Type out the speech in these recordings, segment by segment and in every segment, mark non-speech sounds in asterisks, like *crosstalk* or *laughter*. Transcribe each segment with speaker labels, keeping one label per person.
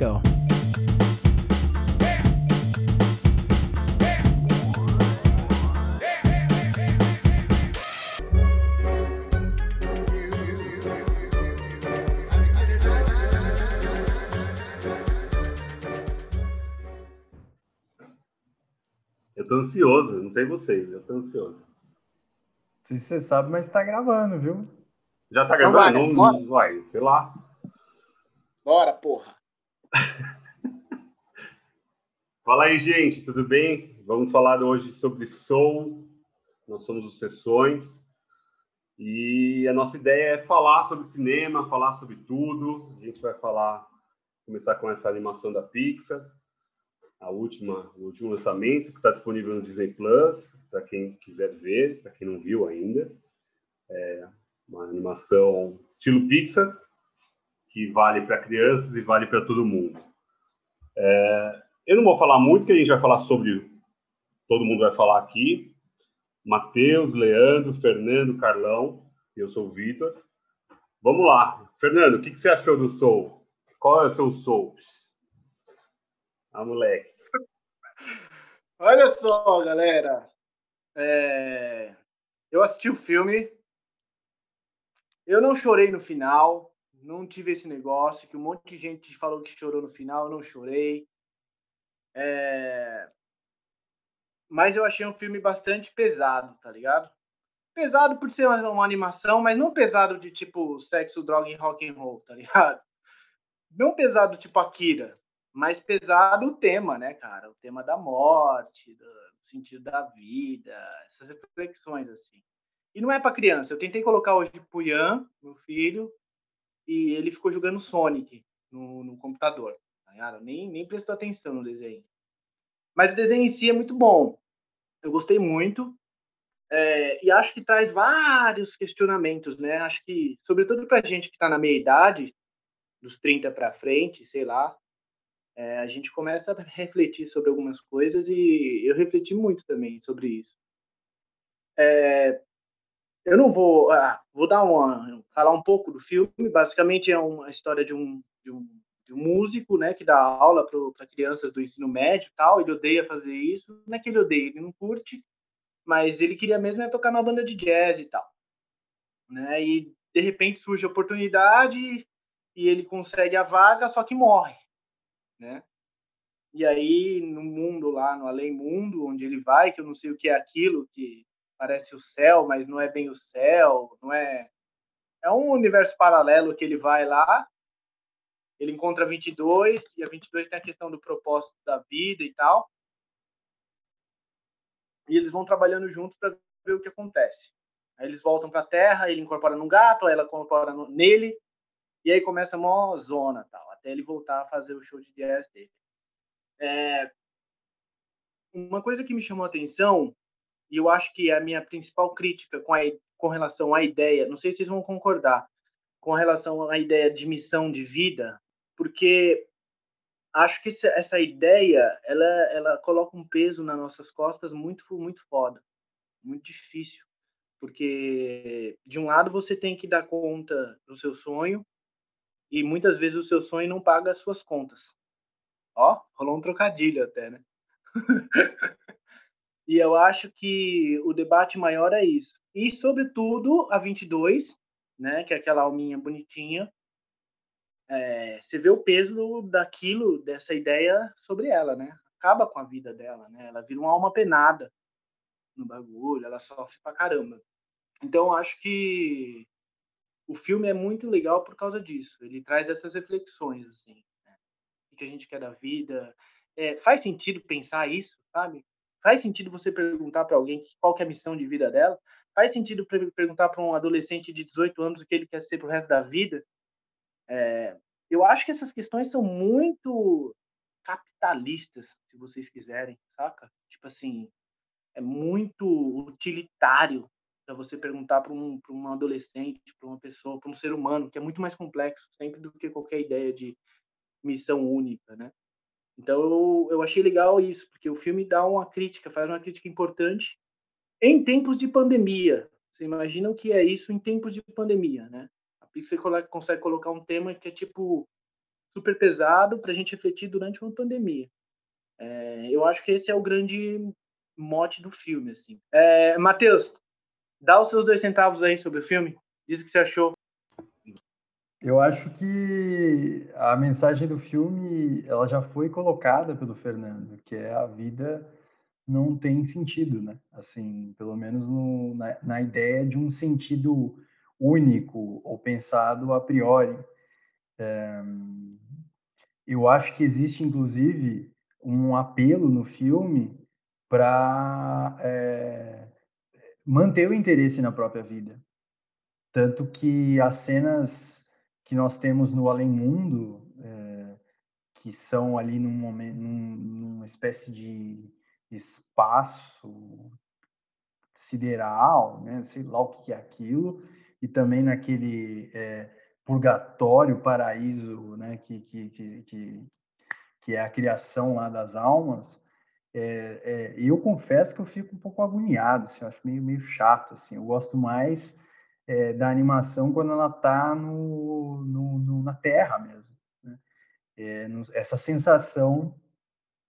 Speaker 1: go.
Speaker 2: Eu tô ansioso, não sei vocês, eu tô ansioso.
Speaker 3: Não sei se você sabe, mas tá gravando, viu?
Speaker 2: Já tá
Speaker 4: Então
Speaker 2: gravando?
Speaker 4: vai,
Speaker 2: Não,
Speaker 4: bora.
Speaker 2: não vai, sei lá.
Speaker 4: Bora, porra. *laughs*
Speaker 2: Fala aí, gente, tudo bem? Vamos falar hoje sobre Soul. Nós somos os Sessões. E a nossa ideia é falar sobre cinema, falar sobre tudo. A gente vai falar, começar com essa animação da Pixar, a última, o último lançamento, que está disponível no Disney Plus, para quem quiser ver, para quem não viu ainda. É uma animação estilo Pixar, que vale para crianças e vale para todo mundo. É, eu não vou falar muito, que a gente vai falar sobre. Todo mundo vai falar aqui. Matheus, Leandro, Fernando, Carlão. Eu sou o Vitor. Vamos lá. Fernando, o que, que você achou do Soul? Qual é o seu Soul? Ah, moleque.
Speaker 4: Olha só, galera. É, Eu assisti o filme. Eu não chorei no final. Não tive esse negócio que um monte de gente falou que chorou no final. Eu não chorei. É, Mas eu achei um filme bastante pesado, tá ligado? Pesado por ser uma, animação, mas não pesado de tipo sexo, droga e rock and roll, tá ligado? Não pesado tipo Akira, mas pesado o tema, né, cara? O tema da morte, do sentido da vida, essas reflexões assim. E não é para criança. Eu tentei colocar hoje pro Ian, meu filho, e ele ficou jogando Sonic no, no computador. Tá? Nem, nem prestou atenção no desenho. Mas o desenho em si é muito bom. Eu gostei muito. É, e acho que traz vários questionamentos, né? Acho que, sobretudo para gente que está na meia idade, dos 30 para frente, sei lá, é, a gente começa a refletir sobre algumas coisas e eu refleti muito também sobre isso. É, eu não vou, ah, vou dar uma, falar um pouco do filme. Basicamente é uma história de um, de um, de um músico, né, que dá aula para crianças do ensino médio, tal. Ele odeia fazer isso. Não é que ele odeia, ele não curte, mas ele queria mesmo é tocar numa banda de jazz e tal, né? E de repente surge a oportunidade e ele consegue a vaga, só que morre, né? E aí no mundo lá, no além mundo, onde ele vai, que eu não sei o que é aquilo, que parece o céu, mas não é bem o céu, não é é um universo paralelo que ele vai lá. Ele encontra a 22 e a 22 tem a questão do propósito da vida e tal. E eles vão trabalhando junto para ver o que acontece. Aí eles voltam para a Terra, ele incorpora num gato, ela incorpora no, nele, e aí começa a mó zona, tal, até ele voltar a fazer o show de jazz dele. É, uma coisa que me chamou a atenção, e eu acho que é a minha principal crítica com, a, com relação à ideia, não sei se vocês vão concordar, com relação à ideia de missão de vida, porque acho que essa ideia ela ela coloca um peso nas nossas costas muito muito foda muito difícil porque de um lado você tem que dar conta do seu sonho e muitas vezes o seu sonho não paga as suas contas. Ó rolou um trocadilho até né *laughs* e eu acho que o debate maior é isso e sobretudo a 22 né que é aquela alminha bonitinha é, você vê o peso daquilo, dessa ideia sobre ela, né? Acaba com a vida dela, né? Ela vira uma alma penada no bagulho, ela sofre pra caramba. Então, acho que o filme é muito legal por causa disso. Ele traz essas reflexões, assim. Né? O que a gente quer da vida. É, faz sentido pensar isso, sabe? Faz sentido você perguntar para alguém qual é a missão de vida dela? Faz sentido perguntar para um adolescente de 18 anos o que ele quer ser pro resto da vida? É, eu acho que essas questões são muito capitalistas, se vocês quiserem, saca? Tipo assim, é muito utilitário para você perguntar para um, um adolescente, para uma pessoa, para um ser humano, que é muito mais complexo sempre do que qualquer ideia de missão única, né? Então eu, achei legal isso, porque o filme dá uma crítica, faz uma crítica importante em tempos de pandemia. Você imagina o que é isso em tempos de pandemia, né? Pixar consegue colocar um tema que é tipo super pesado para a gente refletir durante uma pandemia. É, eu acho que esse é o grande mote do filme, assim. É, Matheus, dá os seus dois centavos aí sobre o filme. Diz o que você achou.
Speaker 3: Eu acho que a mensagem do filme ela já foi colocada pelo Fernando, que é a vida não tem sentido, né? Assim, pelo menos no, na, na ideia de um sentido único ou pensado a priori. É, eu acho que existe, inclusive, um apelo no filme para é, manter o interesse na própria vida. Tanto que as cenas que nós temos no Além Mundo, é, que são ali num momento, num, numa espécie de espaço sideral, né? sei lá o que é aquilo, e também naquele é, purgatório, paraíso, né? que, que, que, que, é a criação lá das almas, é, é, eu confesso que eu fico um pouco agoniado, assim, eu acho meio, meio chato, assim, eu gosto mais é, da animação quando ela está no, no, no, na Terra mesmo, né? É, no, essa sensação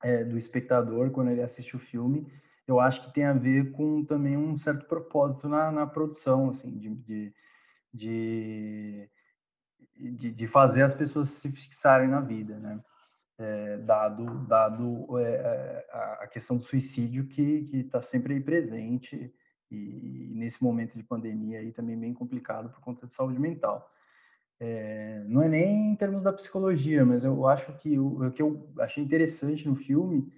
Speaker 3: é, do espectador quando ele assiste o filme, eu acho que tem a ver com também um certo propósito na, na produção, assim, de, de, de, de, fazer as pessoas se fixarem na vida, né? É, dado dado é, é a questão do suicídio que está sempre aí presente e, nesse momento de pandemia aí também bem complicado por conta de saúde mental. É, não é nem em termos da psicologia, mas eu acho que o, o que eu achei interessante no filme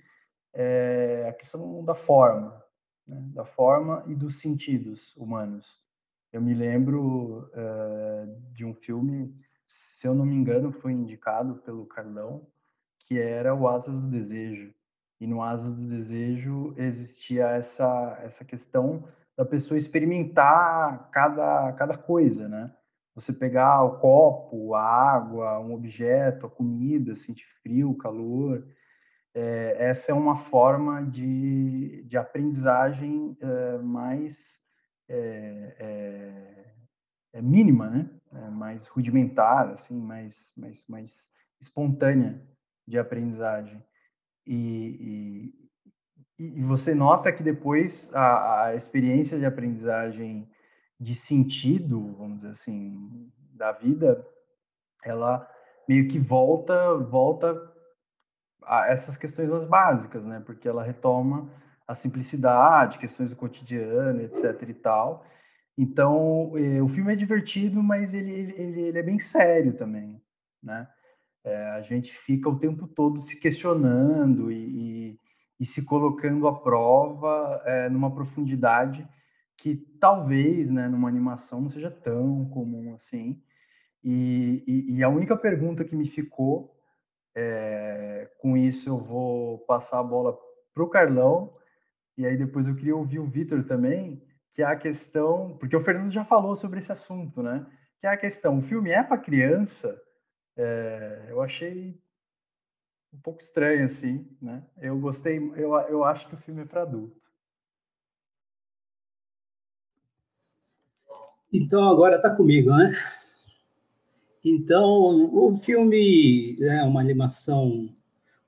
Speaker 3: é a questão da forma, né? da forma e dos sentidos humanos. Eu me lembro uh, de um filme, se eu não me engano, foi indicado pelo Carlão, que era o Asas do Desejo. E no Asas do Desejo existia essa, essa questão da pessoa experimentar cada, cada coisa, né? Você pegar o copo, a água, um objeto, a comida, sentir frio, calor. É, essa é uma forma de, de aprendizagem é, mais é, é, é mínima, né? É mais rudimentar, assim, mais, mais, mais espontânea de aprendizagem. E, e, e você nota que depois a, a, experiência de aprendizagem de sentido, vamos dizer assim, da vida, ela meio que volta, volta a essas questões mais básicas, né? Porque ela retoma a simplicidade, questões do cotidiano, etc e tal. Então, eh, o filme é divertido, mas ele, ele, ele é bem sério também, né? É, a gente fica o tempo todo se questionando e, e, e se colocando à prova é, numa profundidade que talvez, né, numa animação não seja tão comum assim. E, e, e a única pergunta que me ficou, é, com isso eu vou passar a bola para o Carlão, e aí depois eu queria ouvir o Vitor também, que é a questão, porque o Fernando já falou sobre esse assunto, né? Que é a questão, o filme é para criança, é, eu achei um pouco estranho, assim, né? Eu gostei, eu, eu acho que o filme é para adulto.
Speaker 1: Então, agora está comigo, né? Então, o filme é uma animação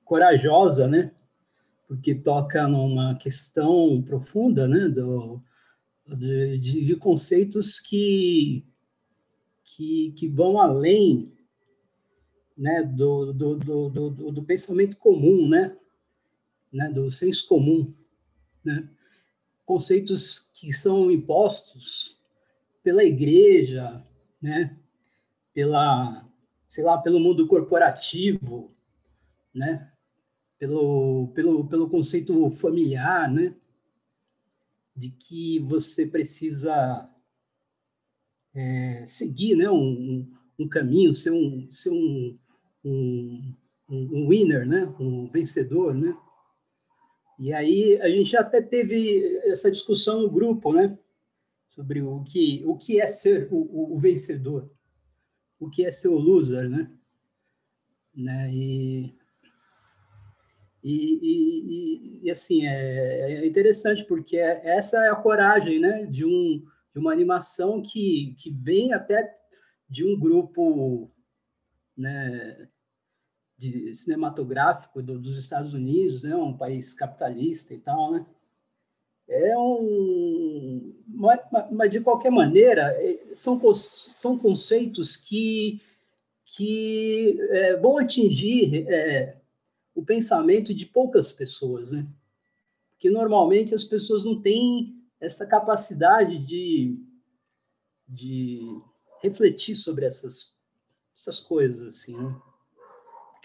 Speaker 1: corajosa, né? Porque toca numa questão profunda, né? Do, de, de conceitos que, que, que vão além né, do, do, do, do, pensamento comum, né, né, do senso comum, né, conceitos que são impostos pela igreja, né, pela, sei lá, pelo mundo corporativo, né, pelo, pelo, pelo conceito familiar, né, de que você precisa é, seguir, né, um, um caminho, ser um, ser um, um, um winner, né? um vencedor, né? E aí a gente até teve essa discussão no grupo, né? Sobre o que, o que é ser o, o vencedor, o que é ser o loser, né? né? E, e, e, e, assim, é, é, interessante porque essa é a coragem né, de, um, de uma animação que, que vem até de um grupo né, de cinematográfico do, dos Estados Unidos, né, um país capitalista e tal, né? É um, mas, mas de qualquer maneira é, são são conceitos que que é, vão atingir é, o pensamento de poucas pessoas, né? Que normalmente as pessoas não têm essa capacidade de, de refletir sobre essas, essas coisas, assim, né?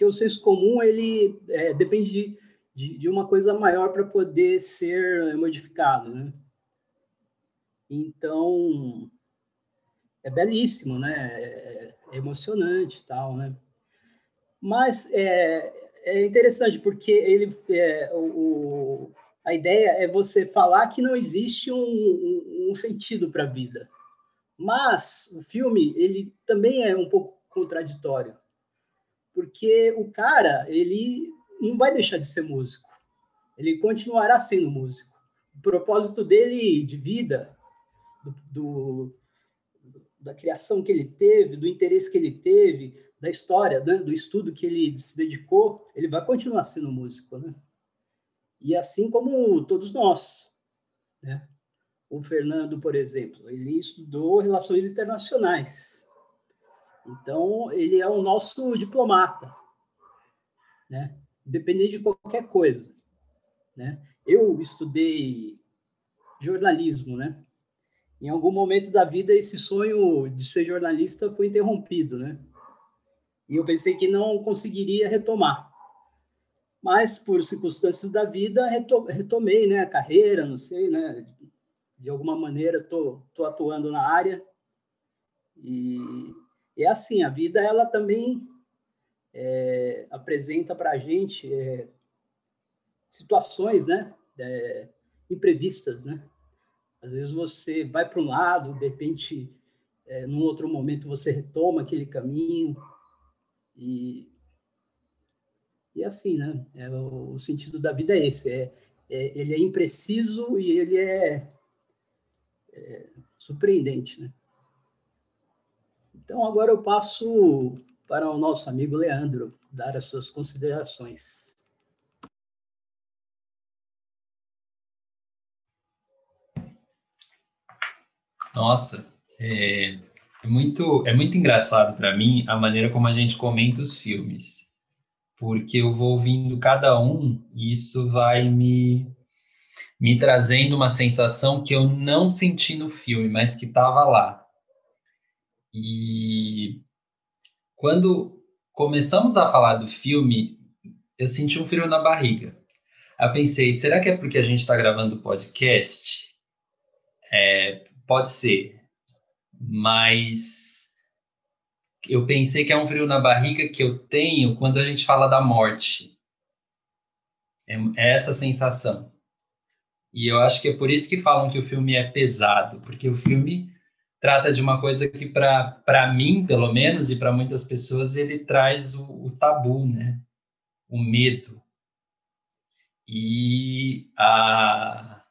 Speaker 1: Porque o senso comum, ele é, depende de, de, de, uma coisa maior para poder ser modificado, né? Então, é belíssimo, né? É, é emocionante tal, né? Mas é, é interessante porque ele, é, o, a ideia é você falar que não existe um, um, um sentido para a vida. Mas o filme ele também é um pouco contraditório, porque o cara ele não vai deixar de ser músico, ele continuará sendo músico. O propósito dele de vida, do, do da criação que ele teve, do interesse que ele teve, da história, né, do estudo que ele se dedicou, ele vai continuar sendo músico, né? E assim como todos nós, né? O Fernando, por exemplo, ele estudou relações internacionais. Então, ele é o nosso diplomata, né? Independente de qualquer coisa, né? Eu estudei jornalismo, né? Em algum momento da vida, esse sonho de ser jornalista foi interrompido, né? E eu pensei que não conseguiria retomar mas por circunstâncias da vida retomei né, a carreira, não sei, né, de alguma maneira estou tô, tô atuando na área e é assim, a vida ela também é, apresenta para a gente é, situações né, é, imprevistas, né? Às vezes você vai para um lado, de repente, é, num outro momento você retoma aquele caminho e e assim, né? É, o, o, sentido da vida é esse. É, é, ele é impreciso e ele é, é surpreendente, né? Então, agora eu passo para o nosso amigo Leandro dar as suas considerações.
Speaker 5: Nossa, é, é muito, é muito engraçado para mim a maneira como a gente comenta os filmes porque eu vou ouvindo cada um e isso vai me, me trazendo uma sensação que eu não senti no filme, mas que estava lá. E quando começamos a falar do filme, eu senti um frio na barriga. Eu pensei, será que é porque a gente está gravando podcast? É, pode ser, mas eu pensei que é um frio na barriga que eu tenho quando a gente fala da morte. É, é essa sensação. E eu acho que é por isso que falam que o filme é pesado, porque o filme trata de uma coisa que, para mim, pelo menos, e para muitas pessoas, ele traz o, o, tabu, né? O medo. E a,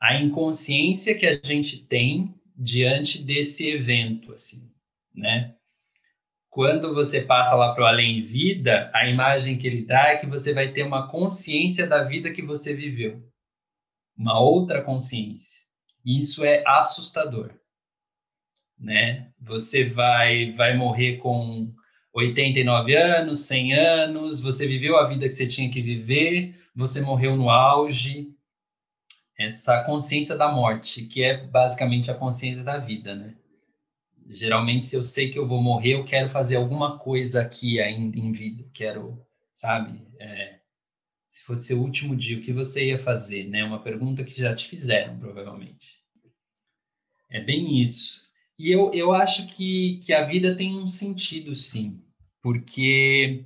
Speaker 5: a inconsciência que a gente tem diante desse evento, assim, né? quando você passa lá para o além vida, a imagem que ele dá é que você vai ter uma consciência da vida que você viveu, uma outra consciência. Isso é assustador, né? Você vai vai morrer com 89 anos, 100 anos, você viveu a vida que você tinha que viver, você morreu no auge. Essa consciência da morte, que é basicamente a consciência da vida, né? geralmente, se eu sei que eu vou morrer, eu quero fazer alguma coisa aqui ainda em vida. Quero, sabe? É, se fosse o último dia, o que você ia fazer? Né? Uma pergunta que já te fizeram, provavelmente. É bem isso. E eu, eu acho que, que a vida tem um sentido, sim. Porque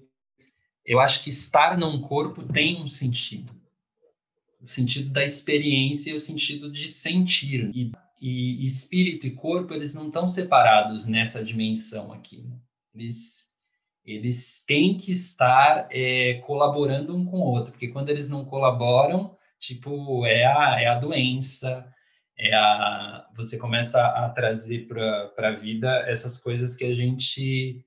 Speaker 5: eu acho que estar num corpo tem um sentido. O sentido da experiência e o sentido de sentir. E e espírito e corpo eles não estão separados nessa dimensão aqui. Né? Eles eles têm que estar é, colaborando um com o outro, porque quando eles não colaboram, tipo é a, é a doença, é a você começa a trazer para a vida essas coisas que a gente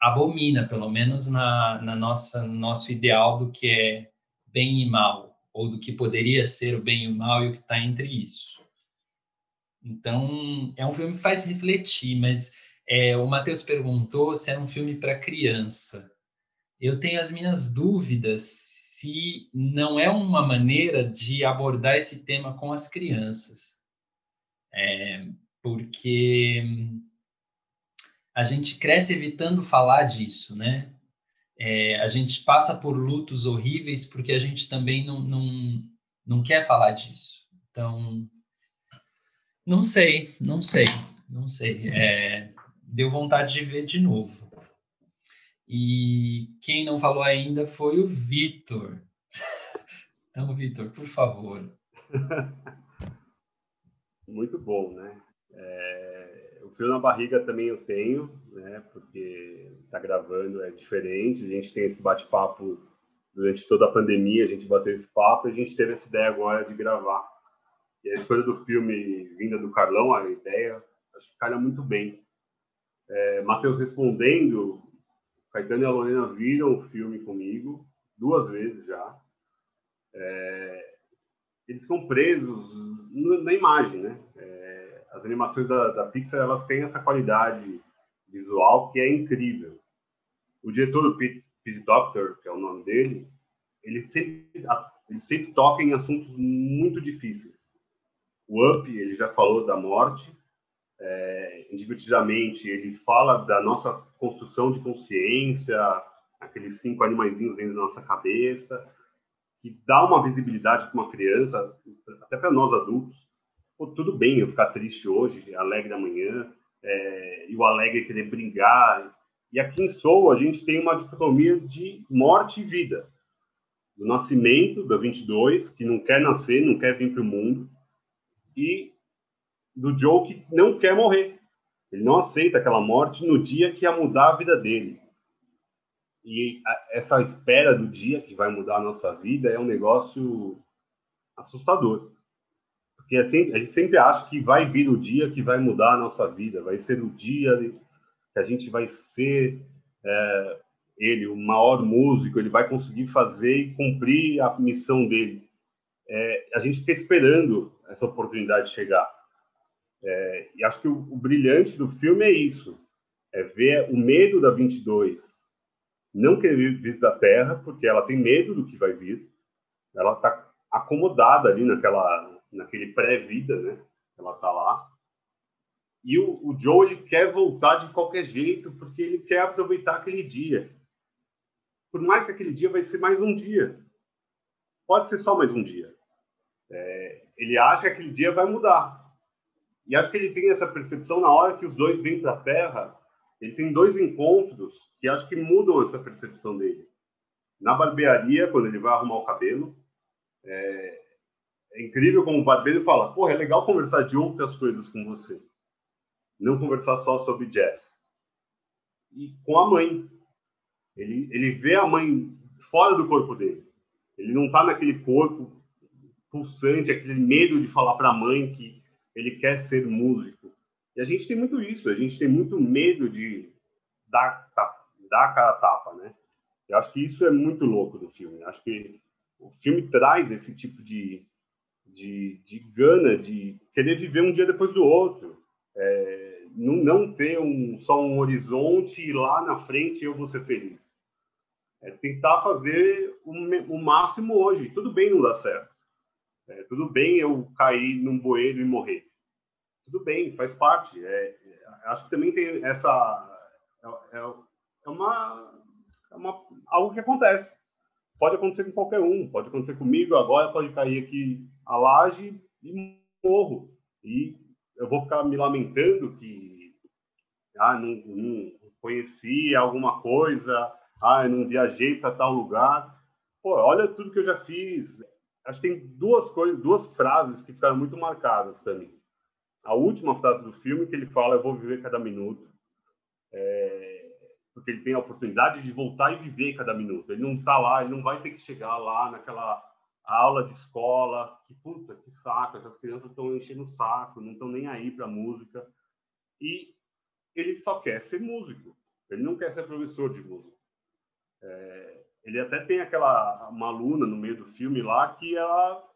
Speaker 5: abomina, pelo menos na, na nossa nosso ideal do que é bem e mal, ou do que poderia ser o bem e o mal e o que está entre isso. Então, é um filme que faz refletir, mas é, o Matheus perguntou se é um filme para criança. Eu tenho as minhas dúvidas se não é uma maneira de abordar esse tema com as crianças. É, porque a gente cresce evitando falar disso, né? É, a gente passa por lutos horríveis porque a gente também não, não, não quer falar disso. Então, não sei, não sei, não sei. É, deu vontade de ver de novo. E quem não falou ainda foi o Vitor. *laughs* Então, Vitor, por favor. *laughs*
Speaker 2: Muito bom, né? É, o frio na barriga também eu tenho, né? Porque tá gravando é diferente. A gente tem esse bate-papo durante toda a pandemia. A gente bateu esse papo a gente teve essa ideia agora de gravar. E a escolha do filme vinda do Carlão, a ideia, acho que calha muito bem. É, Matheus respondendo, Caetano e a Lorena viram o filme comigo duas vezes já. É, eles ficam presos na imagem, né? É, as animações da, da, Pixar elas têm essa qualidade visual que é incrível. O diretor do Pete, Pete Doctor, que é o nome dele, ele sempre, ele sempre toca em assuntos muito difíceis. O Up, ele já falou da morte, é, individualmente, ele fala da nossa construção de consciência, aqueles cinco animaizinhos dentro da nossa cabeça, que dá uma visibilidade para uma criança, até para nós adultos. Pô, tudo bem eu ficar triste hoje, alegre amanhã, é, e o alegre querer brincar. E aqui em Soul, a gente tem uma dicotomia de morte e vida. Do nascimento, da 22, que não quer nascer, não quer vir para o mundo, e do Joe que não quer morrer. Ele não aceita aquela morte no dia que ia mudar a vida dele. E essa espera do dia que vai mudar a nossa vida é um negócio assustador. Porque assim, a gente sempre acha que vai vir o dia que vai mudar a nossa vida, vai ser o dia que a gente vai ser é, ele, o maior músico, ele vai conseguir fazer e cumprir a missão dele. É, a gente fica esperando essa oportunidade chegar. É, e acho que o, o, brilhante do filme é isso: é ver o medo da 22 não querer vir da Terra, porque ela tem medo do que vai vir. Ela está acomodada ali naquela, naquele pré-vida, né? Ela está lá. E o, o Joe ele quer voltar de qualquer jeito, porque ele quer aproveitar aquele dia. Por mais que aquele dia vai ser mais um dia. Pode ser só mais um dia. É, ele acha que aquele dia vai mudar. E acho que ele tem essa percepção na hora que os dois vêm para a Terra. Ele tem dois encontros que acho que mudam essa percepção dele. Na barbearia, quando ele vai arrumar o cabelo, é, é incrível como o barbeiro fala: Porra, é legal conversar de outras coisas com você. Não conversar só sobre jazz. E com a mãe. Ele, ele vê a mãe fora do corpo dele. Ele não está naquele corpo pulsante, aquele medo de falar para a mãe que ele quer ser músico. E a gente tem muito isso, a gente tem muito medo de dar, dar a cara tapa, né? Eu acho que isso é muito louco do filme. Eu acho que o filme traz esse tipo de, de, de gana de querer viver um dia depois do outro. É, não, não ter um, só um horizonte e lá na frente eu vou ser feliz. É tentar fazer o, o máximo hoje. Tudo bem não dar certo. É, tudo bem eu cair num bueiro e morrer. Tudo bem, faz parte. É, é acho que também tem essa. É, é, é uma, é uma, algo que acontece. Pode acontecer com qualquer um. Pode acontecer comigo agora, pode cair aqui a laje e morro. E eu vou ficar me lamentando que ah, não, não conheci alguma coisa, ah, não viajei para tal lugar. Pô, olha tudo que eu já fiz acho que tem duas coisas, duas frases que ficaram muito marcadas para mim. A última frase do filme que ele fala, eu vou viver cada minuto, é, porque ele tem a oportunidade de voltar e viver cada minuto. Ele não está lá, ele não vai ter que chegar lá naquela aula de escola, que puta, que saco, essas crianças estão enchendo o saco, não estão nem aí para música. E ele só quer ser músico. Ele não quer ser professor de música. É, ele até tem aquela uma aluna no meio do filme lá que ela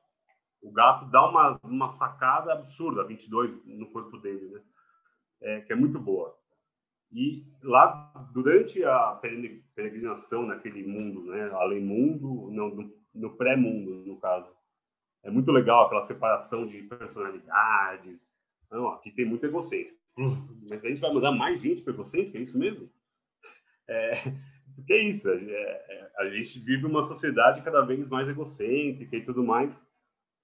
Speaker 2: o gato dá uma, uma sacada absurda, 22 no corpo dele, né? É, que é muito boa. E lá, durante a peregrinação naquele mundo, né? Além mundo, não, no, pré-mundo, no caso, é muito legal aquela separação de personalidades. Não, aqui tem muito egocêntrico. Mas a gente vai mandar mais gente para egocêntrico, é isso mesmo? É, porque é isso, é, é, a gente vive uma sociedade cada vez mais egocêntrica e tudo mais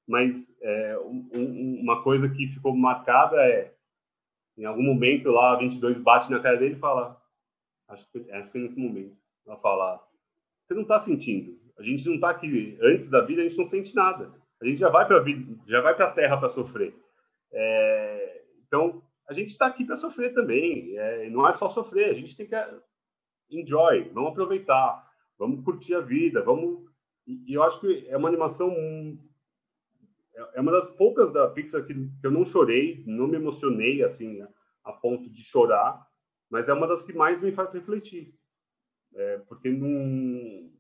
Speaker 2: mas é, um, uma coisa que ficou marcada é, em algum momento lá, a 22 bate na cara dele e fala, acho que, acho que é nesse momento, ela fala, você não está sentindo, a gente não está aqui, antes da vida a gente não sente nada, a gente já vai para a vida, já vai para a terra para sofrer. É, então, a gente está aqui para sofrer também, é, não é só sofrer, a gente tem que enjoy, vamos aproveitar, vamos curtir a vida, vamos... E eu acho que é uma animação é, é uma das poucas da Pixar que, que eu não chorei, não me emocionei assim a ponto de chorar, mas é uma das que mais me faz refletir, é, porque não,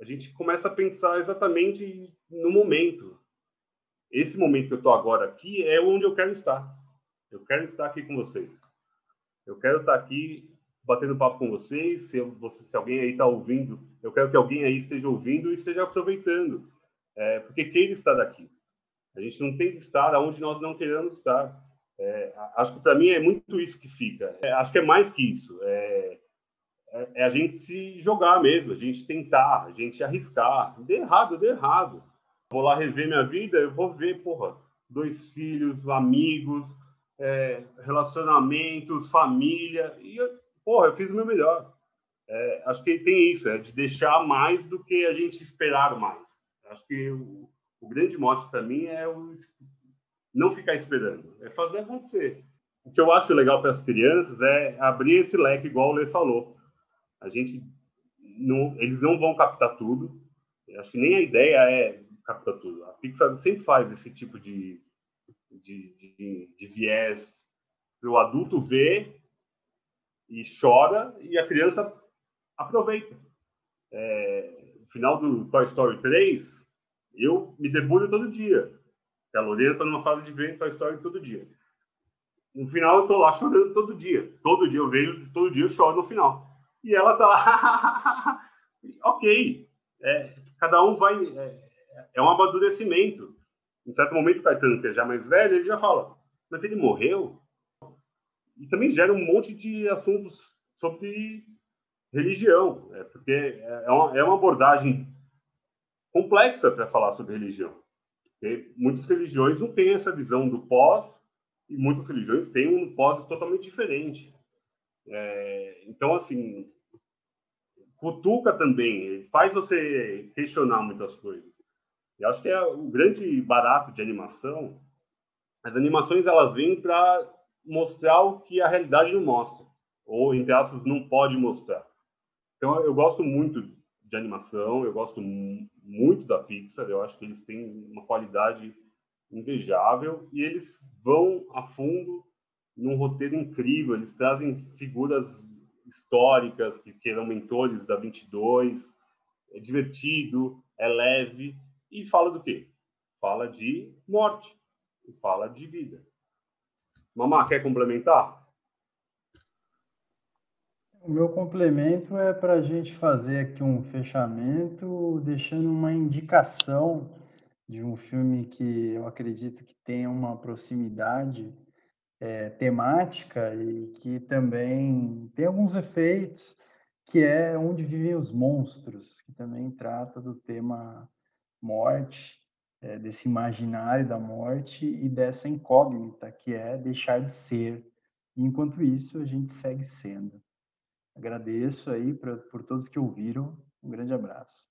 Speaker 2: a gente começa a pensar exatamente no momento. Esse momento que eu estou agora aqui é onde eu quero estar. Eu quero estar aqui com vocês. Eu quero estar aqui batendo papo com vocês. Se, você, se alguém aí está ouvindo, eu quero que alguém aí esteja ouvindo e esteja aproveitando, é, porque queira estar aqui. A gente não tem que estar onde nós não queremos estar. É, acho que para mim é muito isso que fica. É, acho que é mais que isso. É, é, é, a gente se jogar mesmo, a gente tentar, a gente arriscar. Dê errado, dê errado. Vou lá rever minha vida, eu vou ver, porra, dois filhos, amigos, é, relacionamentos, família. E, eu, porra, eu fiz o meu melhor. É, acho que tem isso, é de deixar mais do que a gente esperar mais. Acho que o, o grande mote para mim é o não ficar esperando, é fazer acontecer. O que eu acho legal para as crianças é abrir esse leque, igual o Lê falou. A gente não, eles não vão captar tudo. Eu acho que nem a ideia é captar tudo. A Pixar sempre faz esse tipo de, de, de, de viés para o adulto ver e chora e a criança aproveita. É, no final do Toy Story 3, eu me debulho todo dia. A Lorena está numa fase de ver Toy Story todo dia. No final, eu estou lá chorando todo dia. Todo dia eu vejo, todo dia eu choro no final. E ela está lá. *laughs* ok. É, cada um vai. É, é, um amadurecimento. Em certo momento, o Caetano, que é já mais velho, ele já fala: Mas ele morreu? E também gera um monte de assuntos sobre religião, é, porque é uma, é uma abordagem complexa para falar sobre religião. Muitas religiões não têm essa visão do pós e muitas religiões têm um pós totalmente diferente. É, então, assim, cutuca também, faz você questionar muitas coisas. E acho que é o grande barato de animação. As animações elas vêm para mostrar o que a realidade não mostra, ou entre aspas não pode mostrar. Então, eu gosto muito de animação, eu gosto muito da Pixar, eu acho que eles têm uma qualidade invejável e eles vão a fundo num roteiro incrível, eles trazem figuras históricas que, que eram mentores da 22, é divertido, é leve e fala do quê? Fala de morte, fala de vida. Mamá, quer complementar?
Speaker 3: O meu complemento é para a gente fazer aqui um fechamento, deixando uma indicação de um filme que eu acredito que tem uma proximidade é, temática e que também tem alguns efeitos, que é Onde Vivem os Monstros, que também trata do tema morte, é, desse imaginário da morte e dessa incógnita que é deixar de ser. E, enquanto isso, a gente segue sendo. Agradeço aí pra, por todos que ouviram. Um grande abraço.